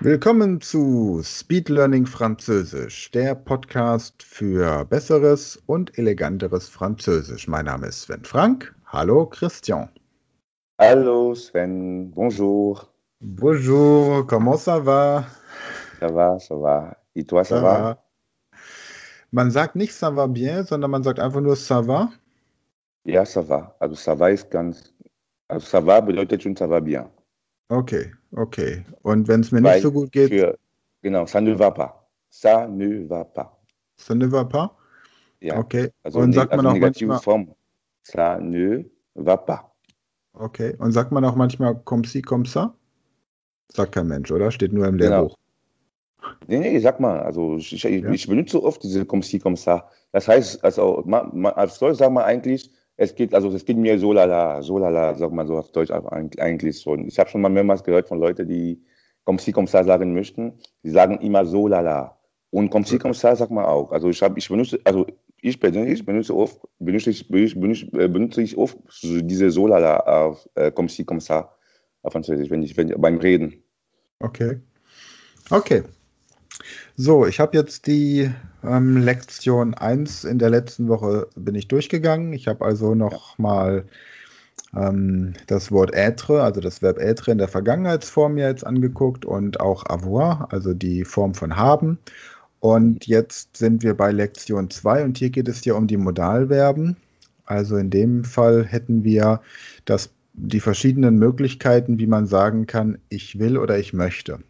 Willkommen zu Speed Learning Französisch, der Podcast für besseres und eleganteres Französisch. Mein Name ist Sven Frank. Hallo Christian. Hallo Sven, bonjour. Bonjour, comment ça va? Ça va, ça va. Et toi, ça, ça va? va? Man sagt nicht ça va bien, sondern man sagt einfach nur ça va. Ja, ça va. Also ça va ist ganz, also ça va bedeutet schon ça va bien. Okay, okay. Und wenn es mir Weil nicht so gut geht? Für, genau, ça ne va pas. Ça ne va pas. Ça ne va pas? Ja. Okay. Also, Und sagt also man auch negative manchmal, Form. Ça ne va pas. Okay. Und sagt man auch manchmal comme si, comme ça? Sagt kein Mensch, oder? Steht nur im Lehrbuch. Genau. Nee, nee, sag mal, also ich, ich, ja? ich benutze oft diese comme si, comme ça. Das heißt, also man, man, als Deutsch sagt man eigentlich, es geht, also es geht mir so lala, so lala, sagt man so auf Deutsch eigentlich schon. Ich habe schon mal mehrmals gehört von Leuten, die comme si, comme ça sagen möchten. Die sagen immer so lala. Und comme si, comme ça sagt man auch. Also ich habe, ich benutze, also ich persönlich benutze oft, benutze ich, benutze, benutze ich oft diese so lala auf äh, comme si, comme ça auf Französisch, wenn ich, wenn, beim Reden. Okay. Okay. So, ich habe jetzt die ähm, Lektion 1 in der letzten Woche bin ich durchgegangen. Ich habe also noch mal ähm, das Wort être, also das Verb être in der Vergangenheitsform mir jetzt angeguckt und auch avoir, also die Form von haben. Und jetzt sind wir bei Lektion 2 und hier geht es ja um die Modalverben. Also in dem Fall hätten wir das, die verschiedenen Möglichkeiten, wie man sagen kann, ich will oder ich möchte.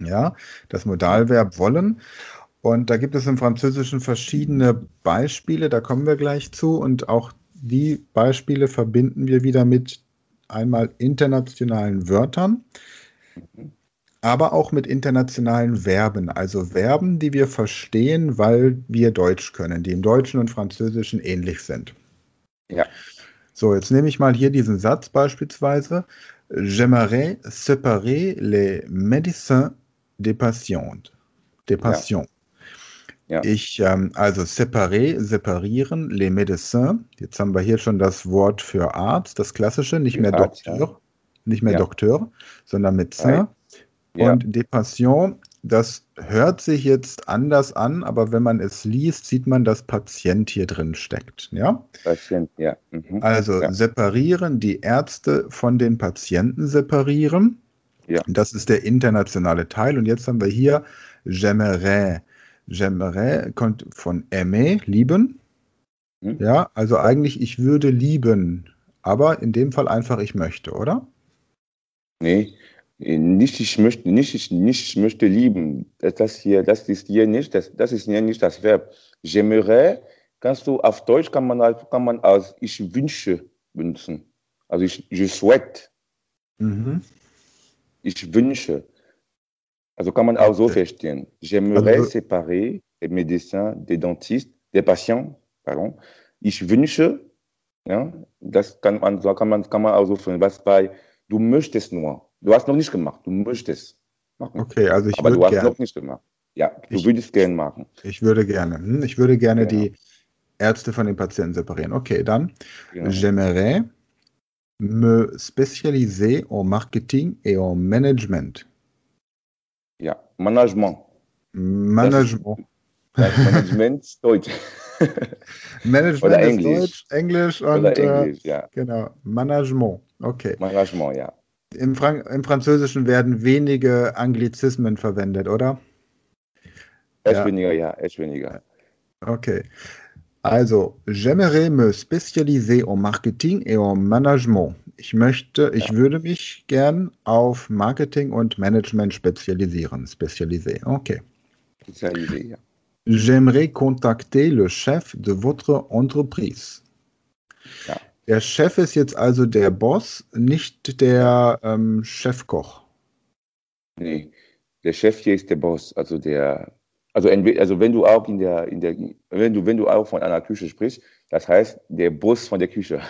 Ja, das Modalverb wollen. Und da gibt es im Französischen verschiedene Beispiele, da kommen wir gleich zu. Und auch die Beispiele verbinden wir wieder mit einmal internationalen Wörtern, aber auch mit internationalen Verben, also Verben, die wir verstehen, weil wir Deutsch können, die im Deutschen und Französischen ähnlich sind. Ja. So, jetzt nehme ich mal hier diesen Satz beispielsweise. J'aimerais séparer les médecins Des patients. Ja. Ja. Ich, ähm, also séparer, separieren, les médecins. Jetzt haben wir hier schon das Wort für Arzt, das klassische, nicht mehr Arzt, Doktor, ja. nicht mehr ja. Doktor, sondern Médecin. Und des patients, das hört sich jetzt anders an, aber wenn man es liest, sieht man, dass Patient hier drin steckt. Ja? Patient, ja. Mhm. Also separieren, die Ärzte von den Patienten separieren. Ja. Das ist der internationale Teil. Und jetzt haben wir hier j'aimerais. J'aimerais kommt von aimer, lieben. Hm? Ja, also eigentlich ich würde lieben, aber in dem Fall einfach ich möchte, oder? Nee, nicht ich möchte, nicht ich, nicht ich möchte lieben. Das hier, das ist hier nicht, das, das ist hier nicht das Verb. J'aimerais, kannst du auf Deutsch kann man kann man als ich wünsche benutzen. Also ich, je souhaite. Mhm. Ich wünsche. Also kann man auch so verstehen. J'aimerais also, séparer les médecins des dentistes, des patients, pardon. Ich wünsche, ja, das kann man, so kann man, kann man auch so verstehen. Was bei, du möchtest nur. Du hast noch nicht gemacht, du möchtest machen. Okay, also ich Aber du hast gern. noch nicht gemacht. Ja, du ich, würdest gerne machen. Ich würde gerne. Hm, ich würde gerne genau. die Ärzte von den Patienten separieren. Okay, dann. Genau. J'aimerais me spécialiser en marketing et en management. Ja, Management. Management. Das, das Management Deutsch. Management Oder Englisch. Deutsch, Englisch und Oder Englisch, äh, ja. genau. Management. Okay. Management, ja. Im, Frank Im Französischen werden wenige Anglizismen verwendet, oder? Echt ja. weniger, ja, echt weniger. Okay. Also, j'aimerais me spécialiser en marketing et en management. Ich möchte, ich ja. würde mich gern auf Marketing und Management spezialisieren. Spezialisieren, okay. Spezialisieren, ja. J'aimerais contacter le chef de votre entreprise. Ja. Der Chef ist jetzt also der Boss, nicht der ähm, Chefkoch. Nee, der Chef hier ist der Boss, also der also, also wenn du auch in der, in der, wenn du, wenn du auch von einer Küche sprichst, das heißt der Boss von der Küche.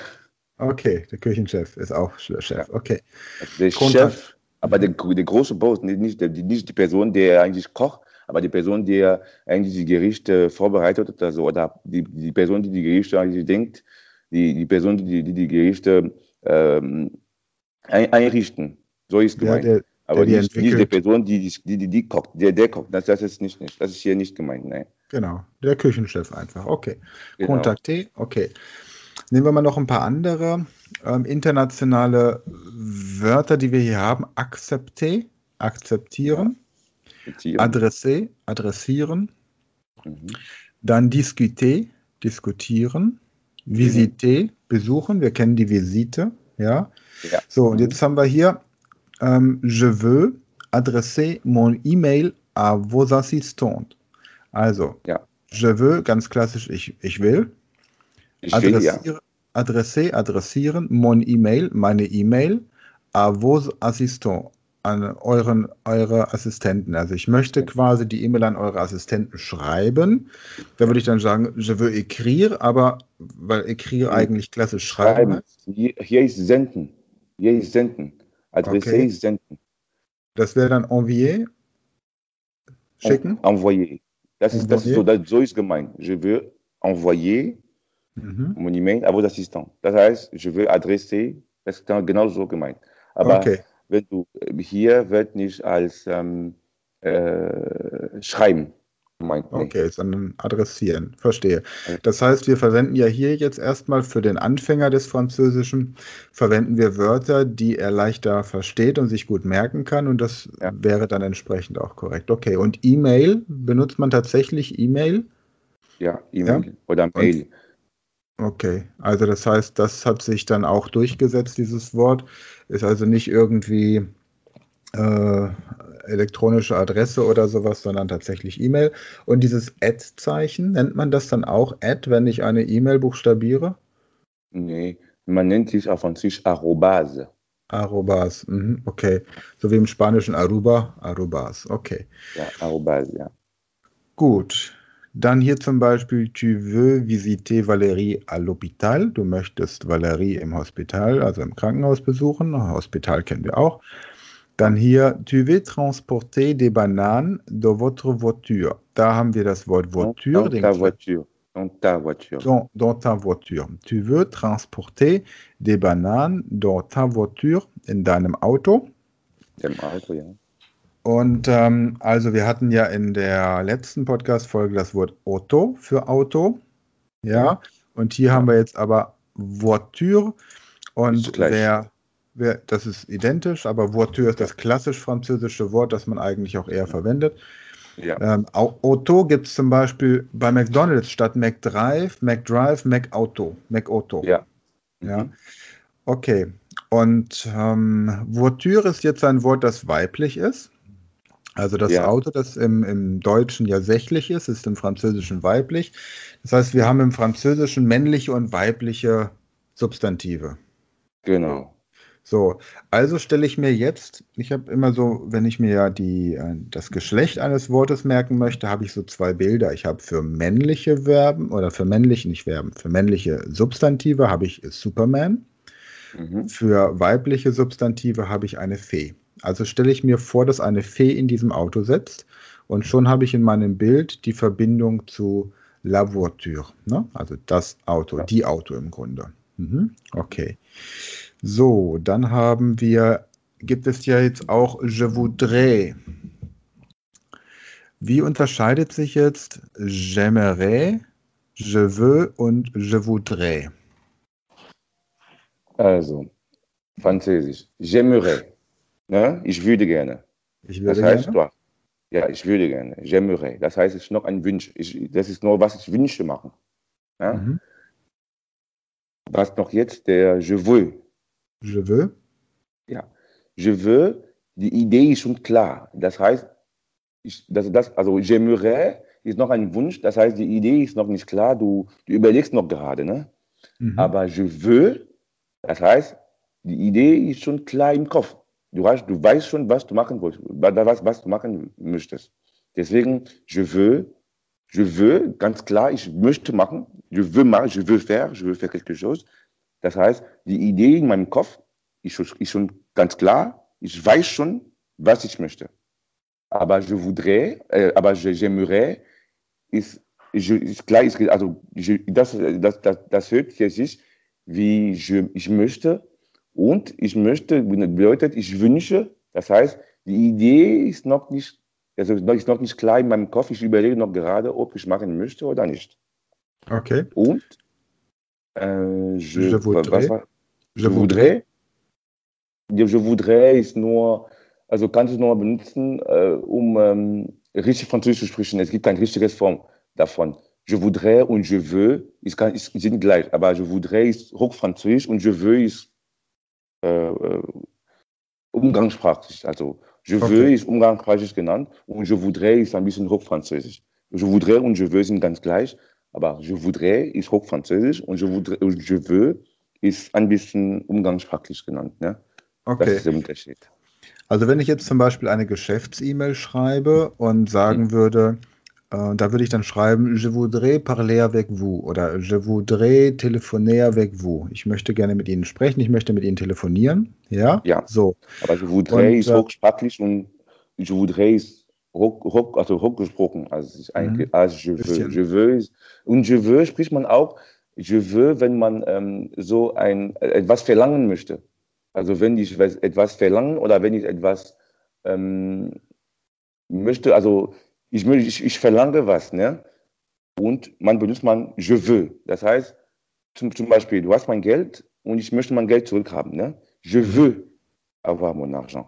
Okay, der Küchenchef ist auch Chef. Ja. Okay. Der Kontakt. Chef, aber der, der große Boss, nicht, der, nicht die Person, der eigentlich kocht, aber die Person, die eigentlich die Gerichte vorbereitet oder so, oder die, die Person, die die Gerichte eigentlich denkt, die, die Person, die die, die Gerichte ähm, einrichten. So ist ja, der, Aber die die entwickelt. Person, die die, die, die, kocht, der, der kocht. Das, das ist nicht, nicht, das ist hier nicht gemeint, nein. Genau, der Küchenchef einfach. Okay. Genau. Kontakté, okay. Nehmen wir mal noch ein paar andere ähm, internationale Wörter, die wir hier haben. Accepter, akzeptieren. Beziehung. Adresser, adressieren. Mhm. Dann discuter, diskutieren. Visiter, besuchen. Wir kennen die Visite, ja. Ja. So, und Mhm. jetzt haben wir hier, ähm, je veux adresser mon email à vos assistantes. Also, Ja. je veux, ganz klassisch, ich, ich will. Ich will, ja. Adressiere, adresser, adressieren, mon email, meine E-Mail, à vos assistants, an euren, eure Assistenten. Also ich möchte quasi die E-Mail an eure Assistenten schreiben. Da würde ich dann sagen, je veux écrire, aber weil écrire Mhm. eigentlich klassisch schreiben Schreiben. heißt, hier ist senden. Hier ist senden. Adresse Okay. ist senden. das wäre dann envier, schicken. En- Envoyer. Das ist, das ist so, das, so ist gemeint. Je veux envoyer Mhm. mon email à vos assistants. Das heißt, je veux adresser, das ist genau so gemeint. Aber Okay, wenn du hier wird nicht als ähm, äh, schreiben gemeint. nee. okay, sondern adressieren. Verstehe. Ja. Das heißt, wir verwenden ja hier jetzt erstmal für den Anfänger des Französischen, verwenden wir Wörter, die er leichter versteht und sich gut merken kann und das Ja. wäre dann entsprechend auch korrekt. Okay, und E-Mail, benutzt man tatsächlich E-Mail? Ja, E-Mail oder Mail. Okay, also das heißt, das hat sich dann auch durchgesetzt, dieses Wort. Ist also nicht irgendwie äh, elektronische Adresse oder sowas, sondern tatsächlich E-Mail. Und dieses Ad-Zeichen, nennt man das dann auch Ad, wenn ich eine E-Mail buchstabiere? Nee, man nennt es auf Französisch Arrobase. Arrobas, mhm, okay. So wie im Spanischen Aruba, Arrobas, okay. Ja, Arrobase, ja. Gut. Dann hier zum Beispiel, tu veux visiter Valérie à l'hôpital. Du möchtest Valérie im Hospital, also im Krankenhaus besuchen. Hospital kennen wir auch. Dann hier, tu veux transporter des bananes dans votre voiture. Da haben wir das Wort Voiture. Dans ta voiture. Dans ta voiture. dans, dans ta voiture. Tu veux transporter des bananes dans ta voiture, in deinem Auto. Im Auto, ja. Und ähm, also wir hatten ja in der letzten Podcast-Folge das Wort Auto für Auto. Ja. Und hier haben wir jetzt aber Voiture. Und wer, das ist identisch, aber Voiture ist das klassisch französische Wort, das man eigentlich auch eher verwendet. Ja, Ähm, Au- Auto gibt es zum Beispiel bei McDonalds statt McDrive, McDrive, McAuto, McAuto. ja. Ja. Mhm. Okay. Und ähm, Voiture ist jetzt ein Wort, das weiblich ist. Also das Ja. Auto, das im, im Deutschen ja sächlich ist, ist im Französischen weiblich. Das heißt, wir haben im Französischen männliche und weibliche Substantive. Genau. So, also stelle ich mir jetzt, ich habe immer so, wenn ich mir ja die, äh, das Geschlecht eines Wortes merken möchte, habe ich so zwei Bilder. Ich habe für männliche Verben oder für männliche, nicht Verben, für männliche Substantive habe ich Superman. Mhm. Für weibliche Substantive habe ich eine Fee. Also stelle ich mir vor, dass eine Fee in diesem Auto sitzt und schon habe ich in meinem Bild die Verbindung zu la voiture, ne? also das Auto, Ja. die Auto im Grunde. Mhm. Okay. So, dann haben wir, gibt es ja jetzt auch je voudrais. Wie unterscheidet sich jetzt j'aimerais, je veux und je voudrais? Also, Französisch. J'aimerais. Ne? Ich würde gerne. Ich Das würde heißt, gerne. ja, ich würde gerne. J'aimerais. Das heißt, es ist noch ein Wunsch. Ich, das ist nur, was ich wünsche machen. Ja? Mhm. Was noch jetzt der Je veux. Je veux. Je veux, die Idee ist schon klar. Das heißt, ich, das, das, also j'aimerais ist noch ein Wunsch. Das heißt, die Idee ist noch nicht klar. Du, du überlegst noch gerade. Ne? Mhm. Aber je veux, das heißt, die Idee ist schon klar im Kopf. Du, hast, du weißt schon, was du machen willst, was, was du machen möchtest. Deswegen, je veux, je veux, ganz klar, ich möchte machen, je veux machen, je veux faire, je veux faire quelque chose. Das heißt, die Idee in meinem Kopf ist schon, ist schon ganz klar, ich weiß schon, was ich möchte. Aber je voudrais, äh, aber je, j'aimerais, ist, je, ist klar, ist, also je, das, das, das, das hört sich wie je, ich möchte und ich möchte bedeutet, ich wünsche, das heißt, die Idee ist noch nicht, also ist noch nicht klar in meinem Kopf. Ich überlege noch gerade, ob ich machen möchte oder nicht. Okay. Und je, Je voudrais. was Je voudrais. Je voudrais ist nur, also kannst du nur benutzen, äh, um ähm, richtig Französisch zu sprechen. Es gibt kein richtiges Form davon. Je voudrais und je veux ist, kann, ist, sind gleich, aber je voudrais ist Hochfranzösisch und je veux ist äh, äh, umgangssprachlich. Also je Okay. veux ist umgangssprachlich genannt und je voudrais ist ein bisschen Hochfranzösisch. Je voudrais und je veux sind ganz gleich, aber je voudrais ist Hochfranzösisch und je, voudrais, je veux ist ein bisschen umgangssprachlich genannt. Ne? Das Okay. ist der Unterschied. Also wenn ich jetzt zum Beispiel eine Geschäfts-E-Mail schreibe und sagen würde, äh, da würde ich dann schreiben, je voudrais parler avec vous oder je voudrais téléphoner avec vous. Ich möchte gerne mit Ihnen sprechen, ich möchte mit Ihnen telefonieren. Ja? Ja. So. Aber je voudrais Und, ist äh, hochsprachlich und je voudrais ist hoch, hoch, also hochgesprochen. Also ist eigentlich als je veux. Je veux und je veux spricht man auch, je veux, wenn man ähm, so ein, äh, etwas verlangen möchte. Also wenn ich was- etwas verlangen oder wenn ich etwas ähm, möchte, also ich, ich, ich verlange was, ne? Und man benutzt man je veux. Das heißt, zum, zum Beispiel, du hast mein Geld und ich möchte mein Geld zurückhaben, ne? Je veux avoir mon argent.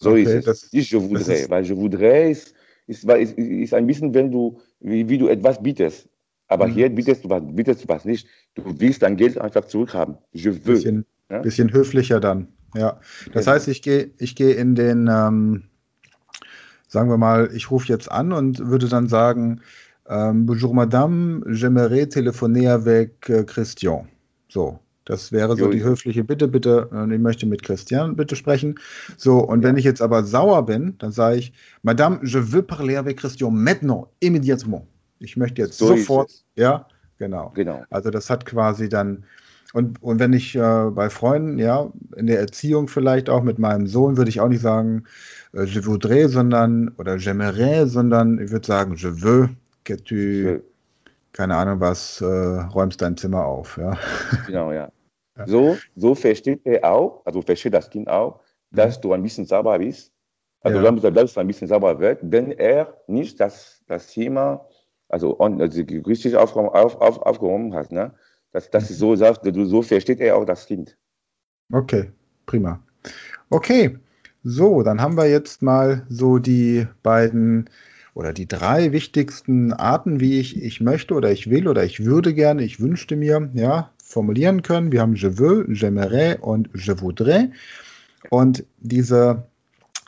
So Okay, ist es. Nicht je voudrais, weil je voudrais ist, ist, weil ist, ist ein bisschen, wenn du, wie, wie du etwas bietest. Aber Mhm. hier bietest du, was, bietest du was nicht. Du willst dein Geld einfach zurückhaben. Je veux. Bisschen, Ja? bisschen höflicher dann. Ja. Das Genau. heißt, ich gehe ich gehe in den, ähm, sagen wir mal, ich rufe jetzt an und würde dann sagen, ähm, Bonjour Madame, j'aimerais téléphoner avec äh, Christian. So, das wäre so Jo, die ich- höfliche Bitte, bitte, äh, ich möchte mit Christian bitte sprechen. So, und wenn Ja. ich jetzt aber sauer bin, dann sage ich, Madame, je veux parler avec Christian maintenant, immédiatement. Ich möchte jetzt So sofort, ja, genau. Genau. Also das hat quasi dann, und, und wenn ich äh, bei Freunden, ja, in der Erziehung vielleicht auch mit meinem Sohn, würde ich auch nicht sagen, äh, je voudrais, sondern, oder j'aimerais, sondern ich würde sagen, je veux que tu, keine Ahnung was, äh, räumst dein Zimmer auf, ja. Genau, ja. Ja. So, so versteht er auch, also versteht das Kind auch, dass du ein bisschen sauber bist. Also Ja. du ein bisschen sauber wird, wenn er nicht das, das Thema, also, also richtig aufgehoben, auf, auf, aufgehoben hat. Ne? Das, das ist so, sagst du, so versteht er auch das Kind. Okay, prima. Okay, so, dann haben wir jetzt mal so die beiden oder die drei wichtigsten Arten, wie ich ich möchte oder ich will oder ich würde gerne, ich wünschte mir, ja, formulieren können. Wir haben je veux, j'aimerais und je voudrais. Und diese,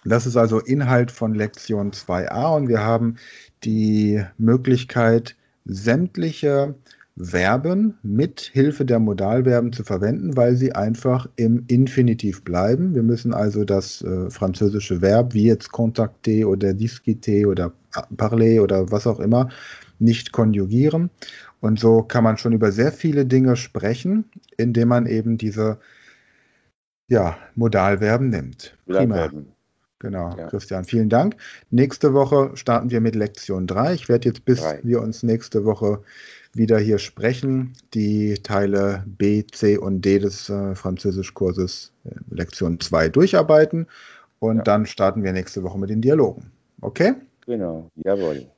das ist also Inhalt von Lektion 2a und wir haben die Möglichkeit, sämtliche Verben mit Hilfe der Modalverben zu verwenden, weil sie einfach im Infinitiv bleiben. Wir müssen also das äh, französische Verb wie jetzt contacter oder discuter oder parler oder was auch immer nicht konjugieren. Und so kann man schon über sehr viele Dinge sprechen, indem man eben diese ja, Modalverben nimmt. Prima. Genau, Ja. Christian, vielen Dank. Nächste Woche starten wir mit Lektion 3. Ich werde jetzt, bis Drei. wir uns nächste Woche wieder hier sprechen, die Teile B, C und D des äh, Französischkurses äh, Lektion 2 durcharbeiten und Ja. dann starten wir nächste Woche mit den Dialogen. Okay? Genau, jawohl.